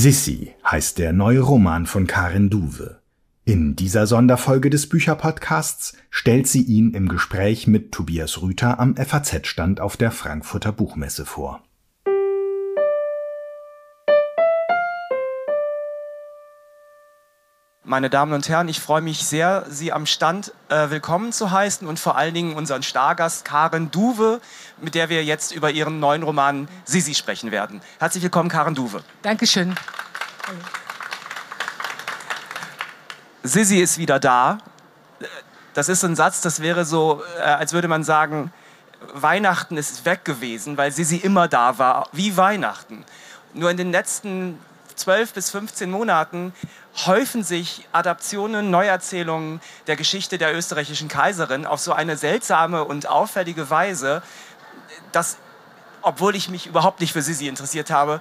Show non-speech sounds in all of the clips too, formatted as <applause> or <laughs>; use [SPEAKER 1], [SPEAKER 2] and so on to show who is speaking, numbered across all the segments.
[SPEAKER 1] Sissi heißt der neue Roman von Karin Duwe. In dieser Sonderfolge des Bücherpodcasts stellt sie ihn im Gespräch mit Tobias Rüther am FAZ-Stand auf der Frankfurter Buchmesse vor.
[SPEAKER 2] Meine Damen und Herren, ich freue mich sehr, Sie am Stand äh, willkommen zu heißen und vor allen Dingen unseren Stargast Karen Duwe, mit der wir jetzt über ihren neuen Roman Sisi sprechen werden. Herzlich willkommen, Karen Duwe.
[SPEAKER 3] Dankeschön.
[SPEAKER 2] Sisi ist wieder da. Das ist ein Satz, das wäre so, äh, als würde man sagen, Weihnachten ist weg gewesen, weil Sisi immer da war, wie Weihnachten. Nur in den letzten 12 bis 15 Monaten häufen sich Adaptionen, Neuerzählungen der Geschichte der österreichischen Kaiserin auf so eine seltsame und auffällige Weise, dass, obwohl ich mich überhaupt nicht für Sisi interessiert habe,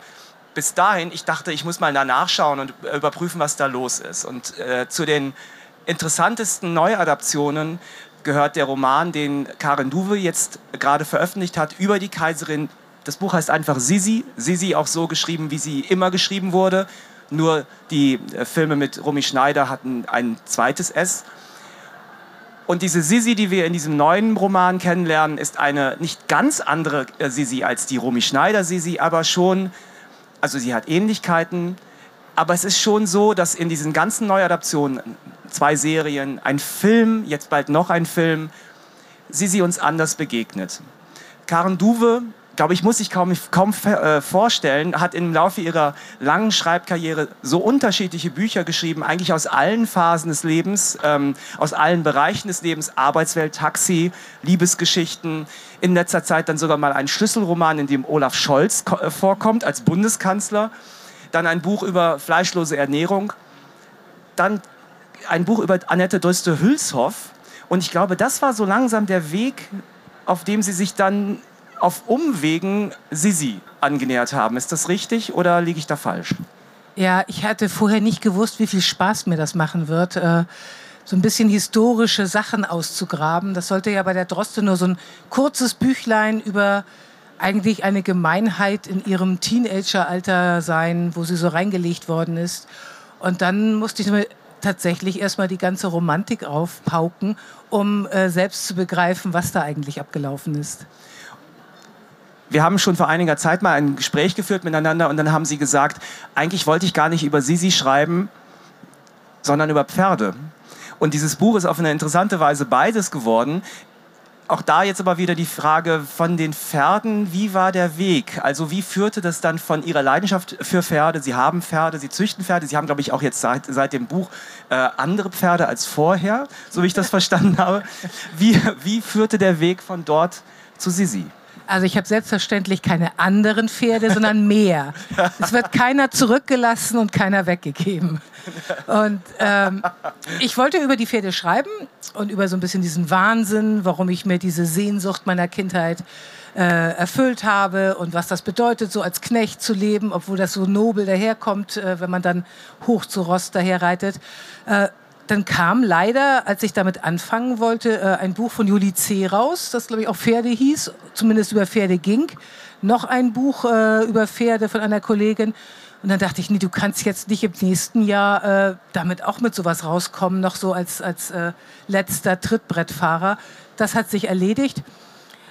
[SPEAKER 2] bis dahin, ich dachte, ich muss mal nachschauen und überprüfen, was da los ist. Und äh, zu den interessantesten Neuadaptionen gehört der Roman, den Karin Duwe jetzt gerade veröffentlicht hat, über die Kaiserin. Das Buch heißt einfach Sisi. Sisi auch so geschrieben, wie sie immer geschrieben wurde. Nur die äh, Filme mit Romy Schneider hatten ein zweites S. Und diese Sisi, die wir in diesem neuen Roman kennenlernen, ist eine nicht ganz andere äh, Sisi als die Romy Schneider Sisi, aber schon, also sie hat Ähnlichkeiten, aber es ist schon so, dass in diesen ganzen Neuadaptionen, zwei Serien, ein Film, jetzt bald noch ein Film, Sisi uns anders begegnet. Karen Duwe glaube ich, muss sich kaum, kaum äh, vorstellen, hat im Laufe ihrer langen Schreibkarriere so unterschiedliche Bücher geschrieben, eigentlich aus allen Phasen des Lebens, ähm, aus allen Bereichen des Lebens, Arbeitswelt, Taxi, Liebesgeschichten. In letzter Zeit dann sogar mal ein Schlüsselroman, in dem Olaf Scholz äh, vorkommt als Bundeskanzler. Dann ein Buch über fleischlose Ernährung. Dann ein Buch über Annette Döste-Hülshoff. Und ich glaube, das war so langsam der Weg, auf dem sie sich dann auf Umwegen Sisi angenähert haben. Ist das richtig oder liege ich da falsch?
[SPEAKER 3] Ja, ich hatte vorher nicht gewusst, wie viel Spaß mir das machen wird, äh, so ein bisschen historische Sachen auszugraben. Das sollte ja bei der Droste nur so ein kurzes Büchlein über eigentlich eine Gemeinheit in ihrem Teenageralter sein, wo sie so reingelegt worden ist. Und dann musste ich mir tatsächlich erstmal die ganze Romantik aufpauken, um äh, selbst zu begreifen, was da eigentlich abgelaufen ist
[SPEAKER 2] wir haben schon vor einiger Zeit mal ein Gespräch geführt miteinander und dann haben sie gesagt, eigentlich wollte ich gar nicht über Sisi schreiben, sondern über Pferde. Und dieses Buch ist auf eine interessante Weise beides geworden. Auch da jetzt aber wieder die Frage von den Pferden, wie war der Weg? Also wie führte das dann von Ihrer Leidenschaft für Pferde? Sie haben Pferde, Sie züchten Pferde, Sie haben, glaube ich, auch jetzt seit, seit dem Buch äh, andere Pferde als vorher, so wie ich das <laughs> verstanden habe. Wie, wie führte der Weg von dort zu Sisi?
[SPEAKER 3] Also ich habe selbstverständlich keine anderen Pferde, sondern mehr. <laughs> es wird keiner zurückgelassen und keiner weggegeben. Und ähm, ich wollte über die Pferde schreiben und über so ein bisschen diesen Wahnsinn, warum ich mir diese Sehnsucht meiner Kindheit äh, erfüllt habe und was das bedeutet, so als Knecht zu leben, obwohl das so nobel daherkommt, äh, wenn man dann hoch zu Rost daherreitet. Äh, dann kam leider, als ich damit anfangen wollte, äh, ein Buch von Juli C. raus, das glaube ich auch Pferde hieß, zumindest über Pferde ging. Noch ein Buch äh, über Pferde von einer Kollegin. Und dann dachte ich, nee, du kannst jetzt nicht im nächsten Jahr äh, damit auch mit sowas rauskommen, noch so als, als äh, letzter Trittbrettfahrer. Das hat sich erledigt.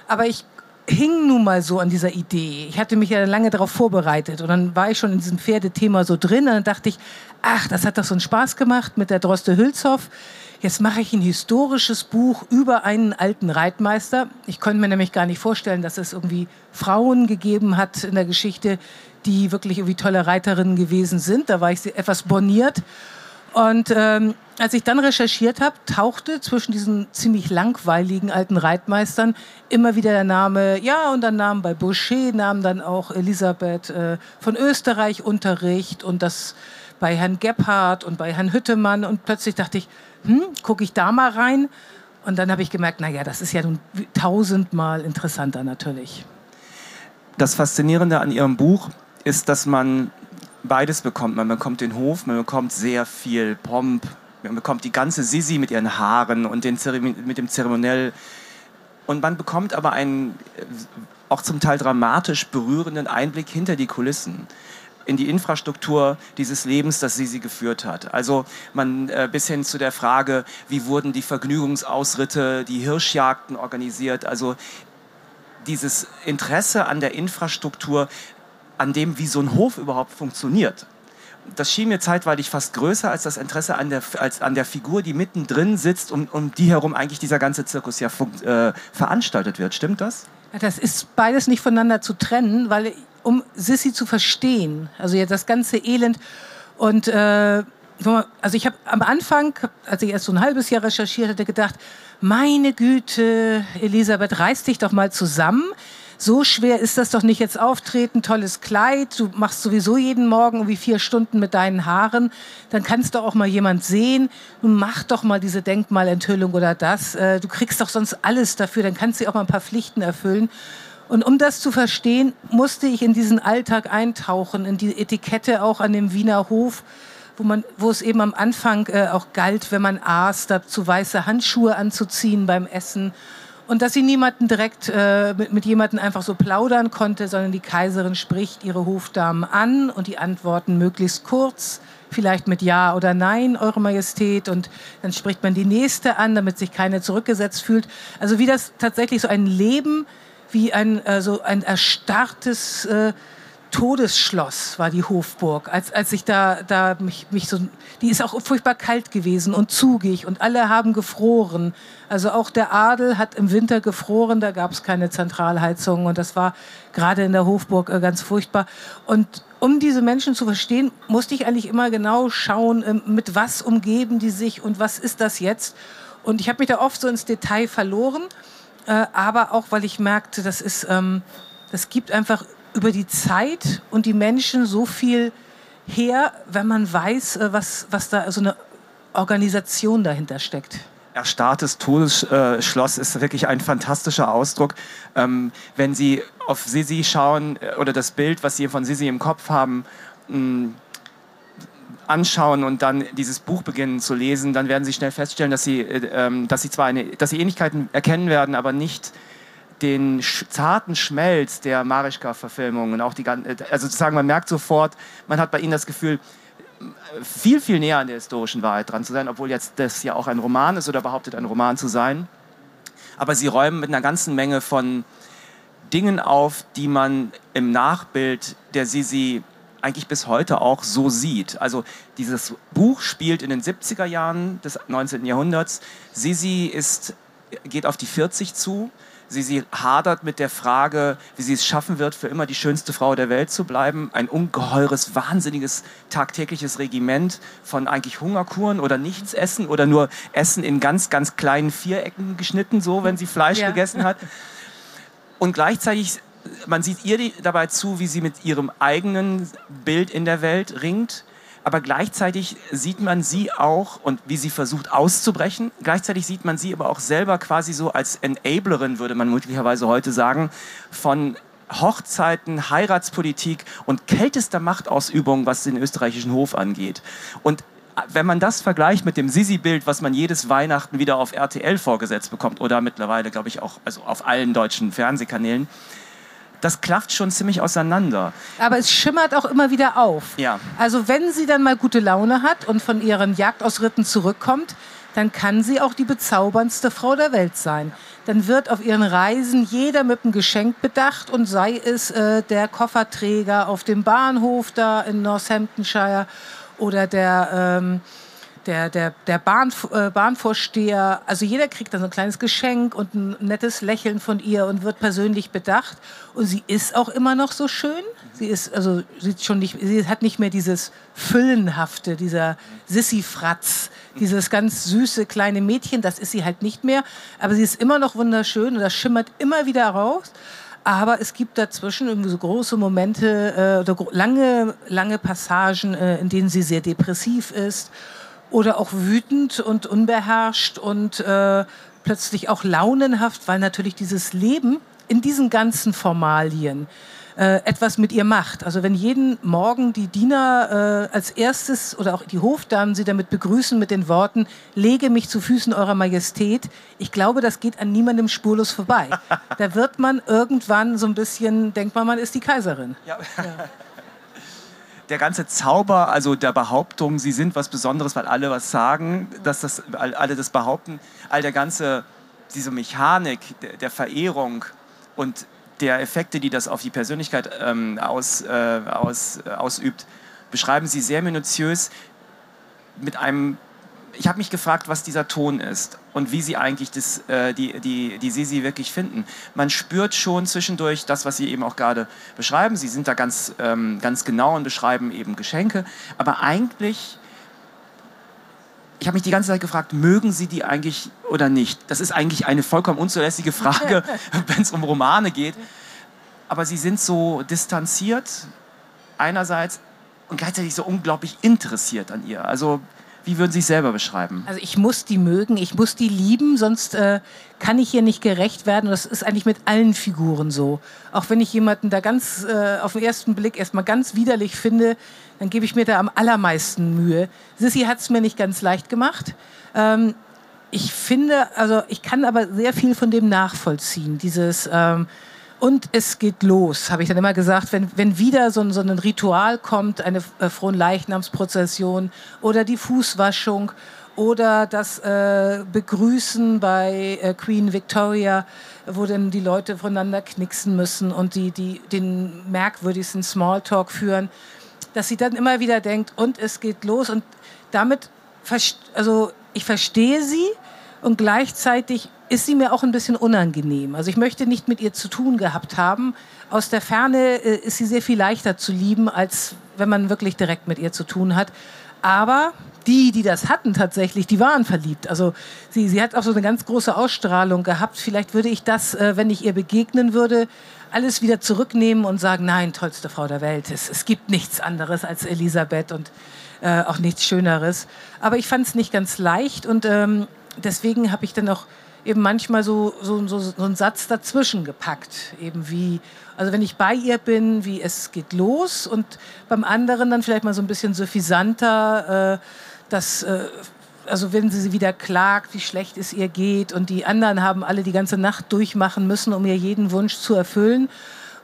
[SPEAKER 3] Aber ich hing nun mal so an dieser Idee. Ich hatte mich ja lange darauf vorbereitet und dann war ich schon in diesem Pferdethema so drin und dann dachte ich, ach, das hat doch so einen Spaß gemacht mit der Droste Hülshoff. Jetzt mache ich ein historisches Buch über einen alten Reitmeister. Ich konnte mir nämlich gar nicht vorstellen, dass es irgendwie Frauen gegeben hat in der Geschichte, die wirklich irgendwie tolle Reiterinnen gewesen sind. Da war ich etwas borniert. Und ähm, als ich dann recherchiert habe, tauchte zwischen diesen ziemlich langweiligen alten Reitmeistern immer wieder der Name, ja, und dann nahm bei Boucher, nahm dann auch Elisabeth äh, von Österreich Unterricht und das bei Herrn Gebhardt und bei Herrn Hüttemann. Und plötzlich dachte ich, hm, gucke ich da mal rein. Und dann habe ich gemerkt, naja, das ist ja nun tausendmal interessanter natürlich.
[SPEAKER 2] Das Faszinierende an Ihrem Buch ist, dass man beides bekommt. Man bekommt den Hof, man bekommt sehr viel Pomp, man bekommt die ganze Sisi mit ihren Haaren und den mit dem Zeremoniell. Und man bekommt aber einen äh, auch zum Teil dramatisch berührenden Einblick hinter die Kulissen. in die Infrastruktur dieses Lebens, das Sisi geführt hat. Also man äh, bis hin zu der Frage, wie wurden die Vergnügungsausritte, die Hirschjagden organisiert. Also dieses Interesse an der Infrastruktur, an dem, wie so ein Hof überhaupt funktioniert. Das schien mir zeitweilig fast größer als das Interesse an der, als an der Figur, die mittendrin sitzt, um, um die herum eigentlich dieser ganze Zirkus ja äh, veranstaltet wird. Stimmt das?
[SPEAKER 3] Das ist beides nicht voneinander zu trennen, weil um Sissy zu verstehen, also ja das ganze Elend und äh, also ich habe am Anfang, als ich erst so ein halbes Jahr recherchiert hatte, gedacht, meine Güte, Elisabeth, reiß dich doch mal zusammen. So schwer ist das doch nicht jetzt auftreten, tolles Kleid, du machst sowieso jeden Morgen irgendwie vier Stunden mit deinen Haaren, dann kannst du auch mal jemand sehen, nun mach doch mal diese Denkmalenthüllung oder das, äh, du kriegst doch sonst alles dafür, dann kannst du auch mal ein paar Pflichten erfüllen. Und um das zu verstehen, musste ich in diesen Alltag eintauchen, in die Etikette auch an dem Wiener Hof, wo, man, wo es eben am Anfang äh, auch galt, wenn man aß, dazu weiße Handschuhe anzuziehen beim Essen. Und dass sie niemanden direkt äh, mit, mit jemandem einfach so plaudern konnte, sondern die Kaiserin spricht ihre Hofdamen an und die antworten möglichst kurz, vielleicht mit Ja oder Nein, Eure Majestät. Und dann spricht man die nächste an, damit sich keine zurückgesetzt fühlt. Also wie das tatsächlich so ein Leben, wie ein, äh, so ein erstarrtes äh, Todesschloss war die Hofburg, als, als ich da, da mich, mich so, die ist auch furchtbar kalt gewesen und zugig und alle haben gefroren. Also auch der Adel hat im Winter gefroren, da gab es keine Zentralheizung und das war gerade in der Hofburg äh, ganz furchtbar. Und um diese Menschen zu verstehen, musste ich eigentlich immer genau schauen, äh, mit was umgeben die sich und was ist das jetzt. Und ich habe mich da oft so ins Detail verloren, äh, aber auch, weil ich merkte, das ist, ähm, das gibt einfach über die Zeit und die Menschen so viel her, wenn man weiß, äh, was, was da so eine Organisation dahinter steckt.
[SPEAKER 2] Erstarrtes Todesschloss ist wirklich ein fantastischer Ausdruck. Ähm, wenn Sie auf Sisi schauen äh, oder das Bild, was Sie von Sisi im Kopf haben, mh, anschauen und dann dieses Buch beginnen zu lesen, dann werden Sie schnell feststellen, dass Sie, äh, ähm, dass Sie zwar eine, dass Sie Ähnlichkeiten erkennen werden, aber nicht den zarten Schmelz der Marischka-Verfilmung und auch die also sozusagen, man merkt sofort, man hat bei ihnen das Gefühl, viel, viel näher an der historischen Wahrheit dran zu sein, obwohl jetzt das ja auch ein Roman ist oder behauptet, ein Roman zu sein. Aber sie räumen mit einer ganzen Menge von Dingen auf, die man im Nachbild der Sisi eigentlich bis heute auch so sieht. Also dieses Buch spielt in den 70er Jahren des 19. Jahrhunderts. Sisi ist, geht auf die 40 zu Sie, sie hadert mit der Frage, wie sie es schaffen wird, für immer die schönste Frau der Welt zu bleiben. Ein ungeheures, wahnsinniges tagtägliches Regiment von eigentlich Hungerkuren oder nichts essen oder nur Essen in ganz, ganz kleinen Vierecken geschnitten, so wenn sie Fleisch ja. gegessen hat. Und gleichzeitig, man sieht ihr dabei zu, wie sie mit ihrem eigenen Bild in der Welt ringt aber gleichzeitig sieht man sie auch und wie sie versucht auszubrechen. Gleichzeitig sieht man sie aber auch selber quasi so als Enablerin, würde man möglicherweise heute sagen, von Hochzeiten, Heiratspolitik und kältester Machtausübung, was den österreichischen Hof angeht. Und wenn man das vergleicht mit dem Sisi-Bild, was man jedes Weihnachten wieder auf RTL vorgesetzt bekommt oder mittlerweile, glaube ich, auch also auf allen deutschen Fernsehkanälen, das klafft schon ziemlich auseinander.
[SPEAKER 3] Aber es schimmert auch immer wieder auf.
[SPEAKER 2] Ja.
[SPEAKER 3] Also wenn sie dann mal gute Laune hat und von ihren Jagdausritten zurückkommt, dann kann sie auch die bezauberndste Frau der Welt sein. Dann wird auf ihren Reisen jeder mit einem Geschenk bedacht und sei es äh, der Kofferträger auf dem Bahnhof da in Northamptonshire oder der ähm, der, der, der Bahn, äh, Bahnvorsteher, also jeder kriegt dann so ein kleines Geschenk und ein nettes Lächeln von ihr und wird persönlich bedacht. Und sie ist auch immer noch so schön. Sie ist, also, sie, schon nicht, sie hat nicht mehr dieses Füllenhafte, dieser Sissy-Fratz, dieses ganz süße kleine Mädchen, das ist sie halt nicht mehr. Aber sie ist immer noch wunderschön und das schimmert immer wieder raus. Aber es gibt dazwischen irgendwie so große Momente äh, oder lange, lange Passagen, äh, in denen sie sehr depressiv ist oder auch wütend und unbeherrscht und äh, plötzlich auch launenhaft, weil natürlich dieses Leben in diesen ganzen Formalien äh, etwas mit ihr macht. Also wenn jeden Morgen die Diener äh, als erstes oder auch die Hofdamen sie damit begrüßen mit den Worten, lege mich zu Füßen eurer Majestät, ich glaube, das geht an niemandem spurlos vorbei. <laughs> Da wird man irgendwann so ein bisschen, denkt man, man ist die Kaiserin. Ja. Ja.
[SPEAKER 2] Der ganze Zauber, also der Behauptung, sie sind was Besonderes, weil alle was sagen, dass das, alle das behaupten, all der ganze, diese Mechanik der, der Verehrung und der Effekte, die das auf die Persönlichkeit ähm, aus, äh, aus, äh, ausübt, beschreiben sie sehr minutiös mit einem ich habe mich gefragt, was dieser Ton ist und wie sie eigentlich das, äh, die, die, die Sisi wirklich finden. Man spürt schon zwischendurch das, was Sie eben auch gerade beschreiben. Sie sind da ganz, ähm, ganz genau und beschreiben eben Geschenke. Aber eigentlich, ich habe mich die ganze Zeit gefragt, mögen Sie die eigentlich oder nicht? Das ist eigentlich eine vollkommen unzulässige Frage, <laughs> wenn es um Romane geht. Aber sie sind so distanziert einerseits und gleichzeitig so unglaublich interessiert an ihr. Also wie würden Sie sich selber beschreiben?
[SPEAKER 3] Also ich muss die mögen, ich muss die lieben, sonst äh, kann ich hier nicht gerecht werden. Das ist eigentlich mit allen Figuren so. Auch wenn ich jemanden da ganz äh, auf den ersten Blick erstmal ganz widerlich finde, dann gebe ich mir da am allermeisten Mühe. Sissy hat es mir nicht ganz leicht gemacht. Ähm, ich finde, also ich kann aber sehr viel von dem nachvollziehen. Dieses ähm, und es geht los, habe ich dann immer gesagt, wenn, wenn wieder so ein, so ein Ritual kommt, eine äh, Fronleichnamsprozession oder die Fußwaschung oder das äh, Begrüßen bei äh, Queen Victoria, wo dann die Leute voneinander knicksen müssen und die, die den merkwürdigsten Smalltalk führen, dass sie dann immer wieder denkt, und es geht los. Und damit, also ich verstehe sie und gleichzeitig ist sie mir auch ein bisschen unangenehm. Also ich möchte nicht mit ihr zu tun gehabt haben. Aus der Ferne äh, ist sie sehr viel leichter zu lieben, als wenn man wirklich direkt mit ihr zu tun hat. Aber die, die das hatten tatsächlich, die waren verliebt. Also sie, sie hat auch so eine ganz große Ausstrahlung gehabt. Vielleicht würde ich das, äh, wenn ich ihr begegnen würde, alles wieder zurücknehmen und sagen, nein, tollste Frau der Welt. Es, es gibt nichts anderes als Elisabeth und äh, auch nichts Schöneres. Aber ich fand es nicht ganz leicht und ähm, deswegen habe ich dann auch eben manchmal so, so, so, so einen Satz dazwischen gepackt. Eben wie, also wenn ich bei ihr bin, wie es geht los und beim anderen dann vielleicht mal so ein bisschen suffisanter, äh, dass, äh, also wenn sie wieder klagt, wie schlecht es ihr geht und die anderen haben alle die ganze Nacht durchmachen müssen, um ihr jeden Wunsch zu erfüllen.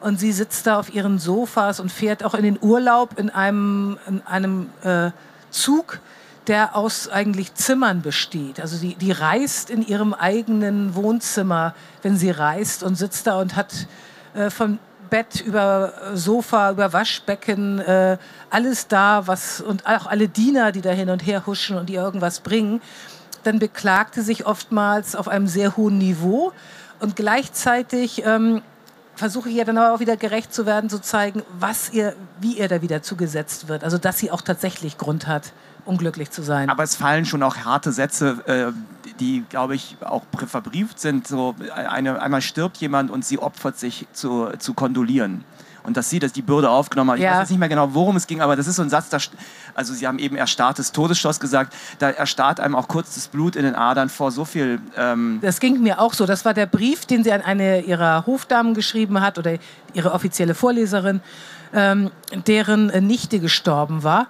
[SPEAKER 3] Und sie sitzt da auf ihren Sofas und fährt auch in den Urlaub in einem, in einem äh, Zug, der aus eigentlich Zimmern besteht. Also die, die reist in ihrem eigenen Wohnzimmer, wenn sie reist und sitzt da und hat äh, vom Bett über Sofa, über Waschbecken, äh, alles da, was und auch alle Diener, die da hin und her huschen und ihr irgendwas bringen. Dann beklagte sich oftmals auf einem sehr hohen Niveau und gleichzeitig ähm, versuche ich ja dann aber auch wieder gerecht zu werden, zu zeigen, was ihr, wie ihr da wieder zugesetzt wird. Also dass sie auch tatsächlich Grund hat, unglücklich zu sein.
[SPEAKER 2] Aber es fallen schon auch harte Sätze, äh, die, glaube ich, auch verbrieft sind. So eine, einmal stirbt jemand und sie opfert sich zu, zu kondolieren. Und dass sie das die Bürde aufgenommen hat. Ich ja. weiß jetzt nicht mehr genau, worum es ging, aber das ist so ein Satz, da, also Sie haben eben erstarrtes Todesstoß gesagt, da erstarrt einem auch kurz das Blut in den Adern vor so viel.
[SPEAKER 3] Ähm das ging mir auch so. Das war der Brief, den sie an eine ihrer Hofdamen geschrieben hat oder ihre offizielle Vorleserin, ähm, deren Nichte gestorben war.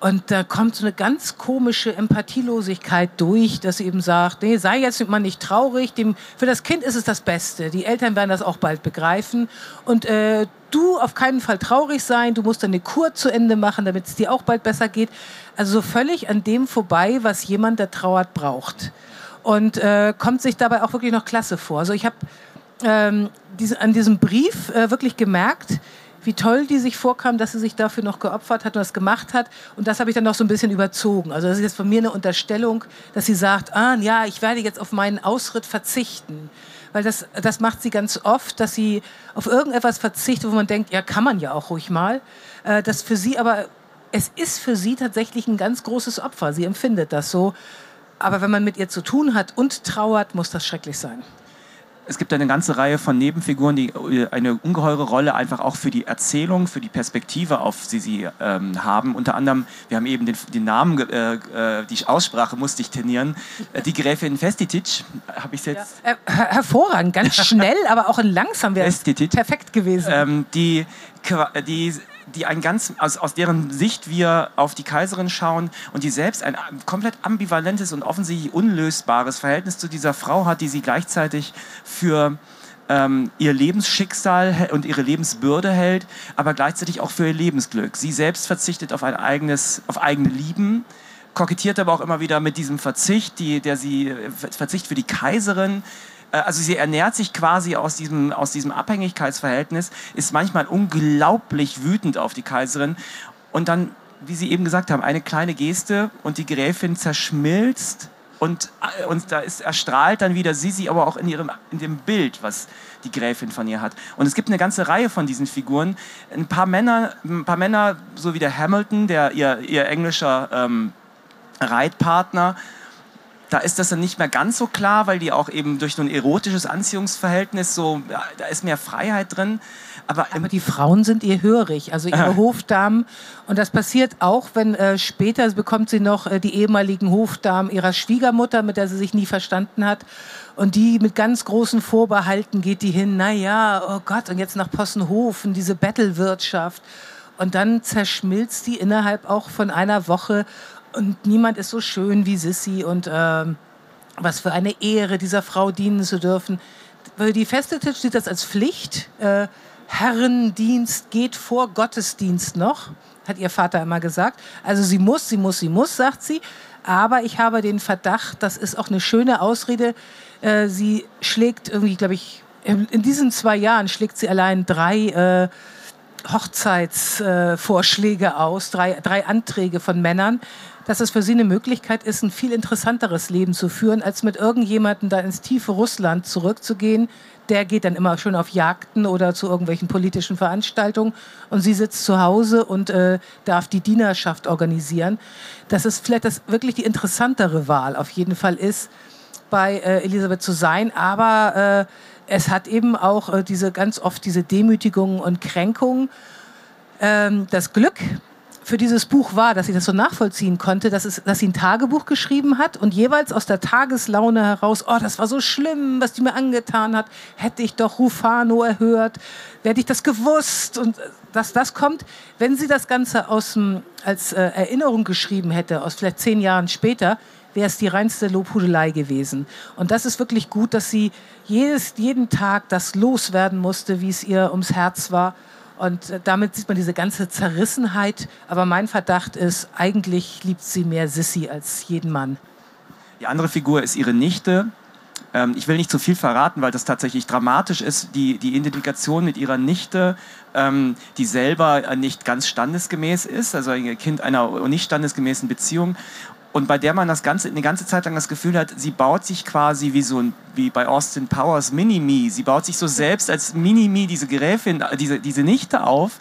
[SPEAKER 3] Und da kommt so eine ganz komische Empathielosigkeit durch, dass sie eben sagt, nee, sei jetzt mal nicht traurig, dem, für das Kind ist es das Beste. Die Eltern werden das auch bald begreifen. Und äh, du auf keinen Fall traurig sein, du musst deine Kur zu Ende machen, damit es dir auch bald besser geht. Also so völlig an dem vorbei, was jemand, der trauert, braucht. Und äh, kommt sich dabei auch wirklich noch klasse vor. Also ich habe ähm, diese, an diesem Brief äh, wirklich gemerkt, wie toll die sich vorkam, dass sie sich dafür noch geopfert hat und das gemacht hat. Und das habe ich dann noch so ein bisschen überzogen. Also das ist jetzt von mir eine Unterstellung, dass sie sagt, ah ja, ich werde jetzt auf meinen Ausritt verzichten. Weil das, das macht sie ganz oft, dass sie auf irgendetwas verzichtet, wo man denkt, ja, kann man ja auch ruhig mal. Äh, das für sie aber, es ist für sie tatsächlich ein ganz großes Opfer. Sie empfindet das so. Aber wenn man mit ihr zu tun hat und trauert, muss das schrecklich sein.
[SPEAKER 2] Es gibt eine ganze Reihe von Nebenfiguren, die äh, eine ungeheure Rolle einfach auch für die Erzählung, für die Perspektive auf sie, sie ähm, haben. Unter anderem, wir haben eben den, den Namen, äh, äh, die Aussprache musste ich trainieren, äh, die Gräfin Festitic, habe ich jetzt...
[SPEAKER 3] Ja. Her hervorragend, ganz <laughs> schnell, aber auch in langsam wäre es perfekt gewesen.
[SPEAKER 2] Ähm, die, die die ein ganz, aus, aus deren Sicht wir auf die Kaiserin schauen und die selbst ein komplett ambivalentes und offensichtlich unlösbares Verhältnis zu dieser Frau hat, die sie gleichzeitig für ähm, ihr Lebensschicksal und ihre Lebensbürde hält, aber gleichzeitig auch für ihr Lebensglück. Sie selbst verzichtet auf ein eigenes, auf eigene Lieben, kokettiert aber auch immer wieder mit diesem Verzicht, die, der sie Verzicht für die Kaiserin. Äh, also sie ernährt sich quasi aus diesem, aus diesem Abhängigkeitsverhältnis, ist manchmal unglaublich wütend auf die Kaiserin und dann, wie Sie eben gesagt haben, eine kleine Geste und die Gräfin zerschmilzt und, äh, und da ist erstrahlt dann wieder Sisi, aber auch in, ihrem, in dem Bild, was die Gräfin von ihr hat. Und es gibt eine ganze Reihe von diesen Figuren. Ein paar Männer, ein paar Männer so wie der Hamilton, der ihr, ihr englischer ähm, Reitpartner, da ist das dann nicht mehr ganz so klar, weil die auch eben durch so ein erotisches Anziehungsverhältnis so, ja, da ist mehr Freiheit drin.
[SPEAKER 3] Aber, Aber, die Frauen sind ihr hörig, also ihre <laughs> Hofdamen. Und das passiert auch, wenn äh, später bekommt sie noch äh, die ehemaligen Hofdamen ihrer Schwiegermutter, mit der sie sich nie verstanden hat. Und die mit ganz großen Vorbehalten geht die hin, na ja, oh Gott, und jetzt nach Possenhofen, diese Bettelwirtschaft. Und dann zerschmilzt die innerhalb auch von einer Woche. Und niemand ist so schön wie Sissy. Und äh, was für eine Ehre, dieser Frau dienen zu dürfen. Die Festetisch sieht das als Pflicht. Äh, Herrendienst geht vor Gottesdienst noch, hat ihr Vater immer gesagt. Also sie muss, sie muss, sie muss, sagt sie. Aber ich habe den Verdacht, das ist auch eine schöne Ausrede. Äh, sie schlägt irgendwie, glaube ich, in diesen zwei Jahren schlägt sie allein drei äh, Hochzeitsvorschläge äh, aus, drei, drei Anträge von Männern, dass es für sie eine Möglichkeit ist, ein viel interessanteres Leben zu führen, als mit irgendjemandem da ins tiefe Russland zurückzugehen, der geht dann immer schön auf Jagden oder zu irgendwelchen politischen Veranstaltungen und sie sitzt zu Hause und äh, darf die Dienerschaft organisieren. Dass es vielleicht das wirklich die interessantere Wahl auf jeden Fall ist, bei äh, Elisabeth zu sein, aber äh, es hat eben auch äh, diese ganz oft diese Demütigungen und Kränkungen. Ähm, das Glück, für dieses Buch war, dass ich das so nachvollziehen konnte, dass, es, dass sie ein Tagebuch geschrieben hat und jeweils aus der Tageslaune heraus, oh, das war so schlimm, was die mir angetan hat, hätte ich doch Rufano erhört, hätte ich das gewusst und äh, dass das kommt, wenn sie das Ganze aus als äh, Erinnerung geschrieben hätte, aus vielleicht zehn Jahren später, wäre es die reinste Lobhudelei gewesen. Und das ist wirklich gut, dass sie jedes, jeden Tag das loswerden musste, wie es ihr ums Herz war und äh, damit sieht man diese ganze Zerrissenheit. Aber mein Verdacht ist, eigentlich liebt sie mehr Sissy als jeden Mann.
[SPEAKER 2] Die andere Figur ist ihre Nichte. Ähm, ich will nicht zu viel verraten, weil das tatsächlich dramatisch ist. Die, die Identifikation mit ihrer Nichte, ähm, die selber nicht ganz standesgemäß ist, also ein Kind einer nicht standesgemäßen Beziehung und bei der man das ganze, eine ganze Zeit lang das Gefühl hat, sie baut sich quasi wie so ein, wie bei Austin Powers Mini-Me. Sie baut sich so selbst als Mini-Me diese Gräfin, diese, diese Nichte auf.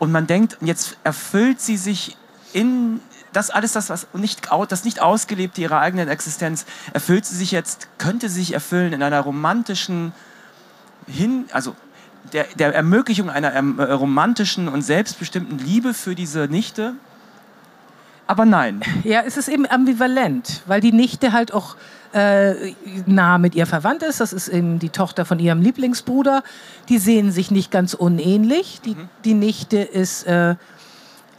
[SPEAKER 2] Und man denkt, jetzt erfüllt sie sich in das alles, das, was nicht, das nicht ausgelebte ihrer eigenen Existenz, erfüllt sie sich jetzt, könnte sie sich erfüllen in einer romantischen, hin, also der, der Ermöglichung einer ähm, romantischen und selbstbestimmten Liebe für diese Nichte aber nein.
[SPEAKER 3] Ja, es ist eben ambivalent, weil die Nichte halt auch äh, nah mit ihr verwandt ist. Das ist eben die Tochter von ihrem Lieblingsbruder. Die sehen sich nicht ganz unähnlich. Die, mhm. die Nichte ist äh,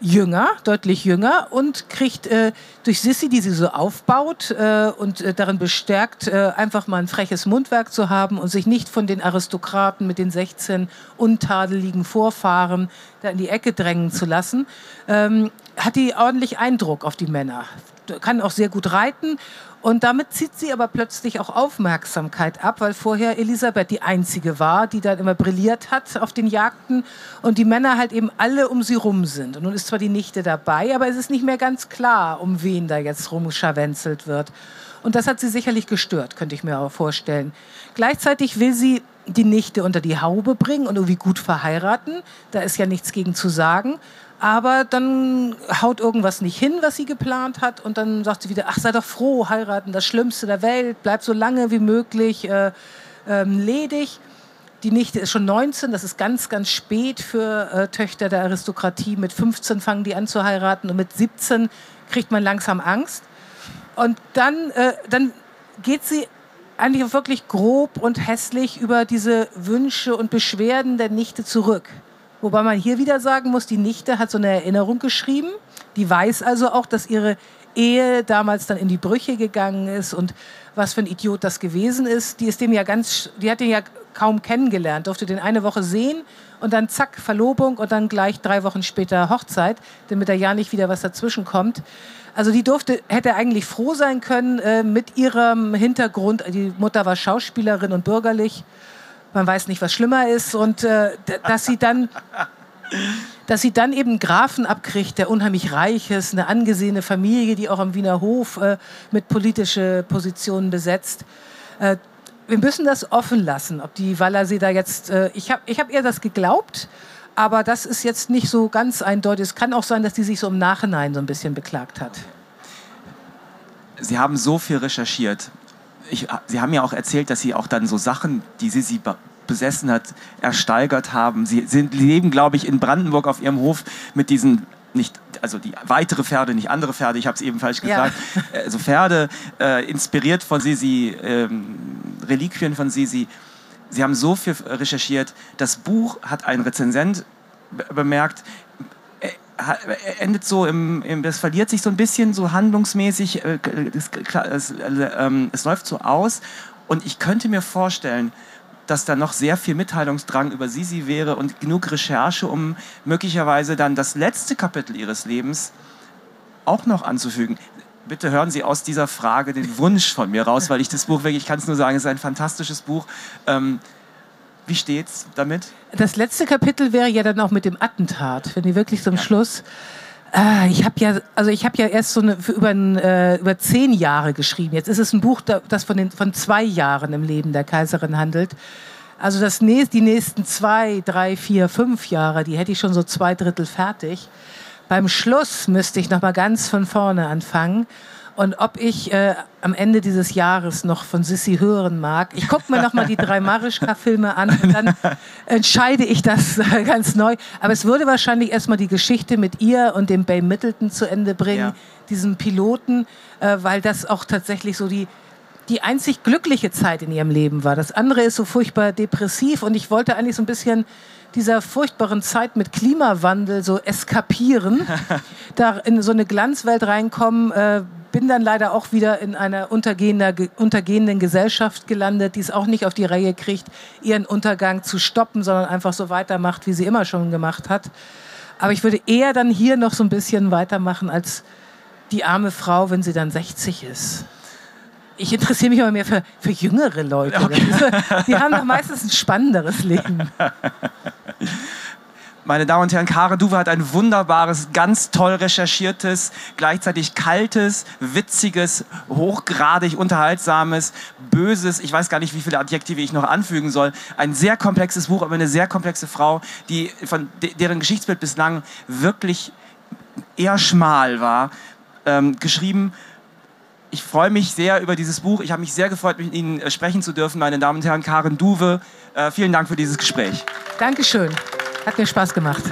[SPEAKER 3] jünger, deutlich jünger und kriegt äh, durch Sissy, die sie so aufbaut äh, und äh, darin bestärkt, äh, einfach mal ein freches Mundwerk zu haben und sich nicht von den Aristokraten mit den 16 untadeligen Vorfahren da in die Ecke drängen zu lassen, ähm, hat die ordentlich Eindruck auf die Männer. Kann auch sehr gut reiten und damit zieht sie aber plötzlich auch Aufmerksamkeit ab, weil vorher Elisabeth die einzige war, die dann immer brilliert hat auf den Jagden und die Männer halt eben alle um sie rum sind. Und nun ist zwar die Nichte dabei, aber es ist nicht mehr ganz klar, um wen da jetzt rumscharwenzelt wird. Und das hat sie sicherlich gestört, könnte ich mir auch vorstellen. Gleichzeitig will sie die Nichte unter die Haube bringen und irgendwie gut verheiraten. Da ist ja nichts gegen zu sagen. Aber dann haut irgendwas nicht hin, was sie geplant hat. Und dann sagt sie wieder, ach, sei doch froh, heiraten, das Schlimmste der Welt, bleib so lange wie möglich äh, ähm, ledig. Die Nichte ist schon 19, das ist ganz, ganz spät für äh, Töchter der Aristokratie. Mit 15 fangen die an zu heiraten und mit 17 kriegt man langsam Angst. Und dann, äh, dann geht sie eigentlich wirklich grob und hässlich über diese Wünsche und Beschwerden der Nichte zurück. Wobei man hier wieder sagen muss, die Nichte hat so eine Erinnerung geschrieben. Die weiß also auch, dass ihre Ehe damals dann in die Brüche gegangen ist und was für ein Idiot das gewesen ist. Die ist dem ja ganz, die hat den ja kaum kennengelernt, durfte den eine Woche sehen und dann zack, Verlobung und dann gleich drei Wochen später Hochzeit, damit da ja nicht wieder was dazwischen kommt. Also die durfte, hätte eigentlich froh sein können äh, mit ihrem Hintergrund. Die Mutter war Schauspielerin und bürgerlich. Man weiß nicht, was schlimmer ist. Und äh, dass sie dann dass sie dann eben einen Grafen abkriegt, der unheimlich reich ist, eine angesehene Familie, die auch am Wiener Hof äh, mit politische Positionen besetzt. Äh, wir müssen das offen lassen, ob die Wallersee da jetzt, äh, ich habe ich hab ihr das geglaubt, aber das ist jetzt nicht so ganz eindeutig. Es kann auch sein, dass die sich so im Nachhinein so ein bisschen beklagt hat.
[SPEAKER 2] Sie haben so viel recherchiert. Ich, Sie haben ja auch erzählt, dass Sie auch dann so Sachen, die Sie, Sie besessen hat, ersteigert haben. Sie sind, leben, glaube ich, in Brandenburg auf ihrem Hof mit diesen nicht, also die weitere Pferde, nicht andere Pferde, ich habe es eben falsch gesagt. Ja. Also Pferde, äh, inspiriert von Sisi, ähm, Reliquien von Sisi. Sie haben so viel recherchiert. Das Buch hat ein Rezensent bemerkt, er endet so im, im, das verliert sich so ein bisschen so handlungsmäßig, äh, es, es, äh, es läuft so aus und ich könnte mir vorstellen, dass da noch sehr viel Mitteilungsdrang über Sisi wäre und genug Recherche, um möglicherweise dann das letzte Kapitel ihres Lebens auch noch anzufügen. Bitte hören Sie aus dieser Frage den Wunsch von mir raus, weil ich das Buch wirklich, ich kann es nur sagen, es ist ein fantastisches Buch. Ähm, wie steht's damit?
[SPEAKER 3] Das letzte Kapitel wäre ja dann auch mit dem Attentat, wenn die wirklich zum ja. Schluss. Äh, ich habe ja, also ich habe ja erst so eine, über, äh, über zehn Jahre geschrieben. Jetzt ist es ein Buch, das von, den, von zwei Jahren im Leben der Kaiserin handelt. Also das nächst, die nächsten zwei, drei, vier, fünf Jahre, die hätte ich schon so zwei Drittel fertig. Beim Schluss müsste ich noch mal ganz von vorne anfangen und ob ich äh, am Ende dieses Jahres noch von Sissy hören mag. Ich gucke mir noch mal die drei Marischka-Filme an und dann <laughs> entscheide ich das äh, <laughs> ganz neu. Aber es würde wahrscheinlich erstmal die Geschichte mit ihr und dem Bay Middleton zu Ende bringen, ja. diesem Piloten, äh, weil das auch tatsächlich so die die einzig glückliche Zeit in ihrem Leben war. Das andere ist so furchtbar depressiv und ich wollte eigentlich so ein bisschen dieser furchtbaren Zeit mit Klimawandel so eskapieren, <laughs> da in so eine Glanzwelt reinkommen, äh, bin dann leider auch wieder in einer untergehenden Gesellschaft gelandet, die es auch nicht auf die Reihe kriegt, ihren Untergang zu stoppen, sondern einfach so weitermacht, wie sie immer schon gemacht hat. Aber ich würde eher dann hier noch so ein bisschen weitermachen als die arme Frau, wenn sie dann 60 ist. Ich interessiere mich aber mehr für, für jüngere Leute. Okay. Die haben doch meistens ein spannenderes Leben. <laughs>
[SPEAKER 2] Meine Damen und Herren, Kare Duwe hat ein wunderbares, ganz toll recherchiertes, gleichzeitig kaltes, witziges, hochgradig unterhaltsames, böses, ich weiß gar nicht, wie viele Adjektive ich noch anfügen soll, ein sehr komplexes Buch, aber eine sehr komplexe Frau, die, von deren Geschichtsbild bislang wirklich eher schmal war, ähm, geschrieben ich freue mich sehr über dieses Buch. Ich habe mich sehr gefreut, mit Ihnen äh, sprechen zu dürfen, meine Damen und Herren. Karen Duwe, äh, vielen Dank für dieses Gespräch.
[SPEAKER 3] Dankeschön. Hat mir Spaß gemacht.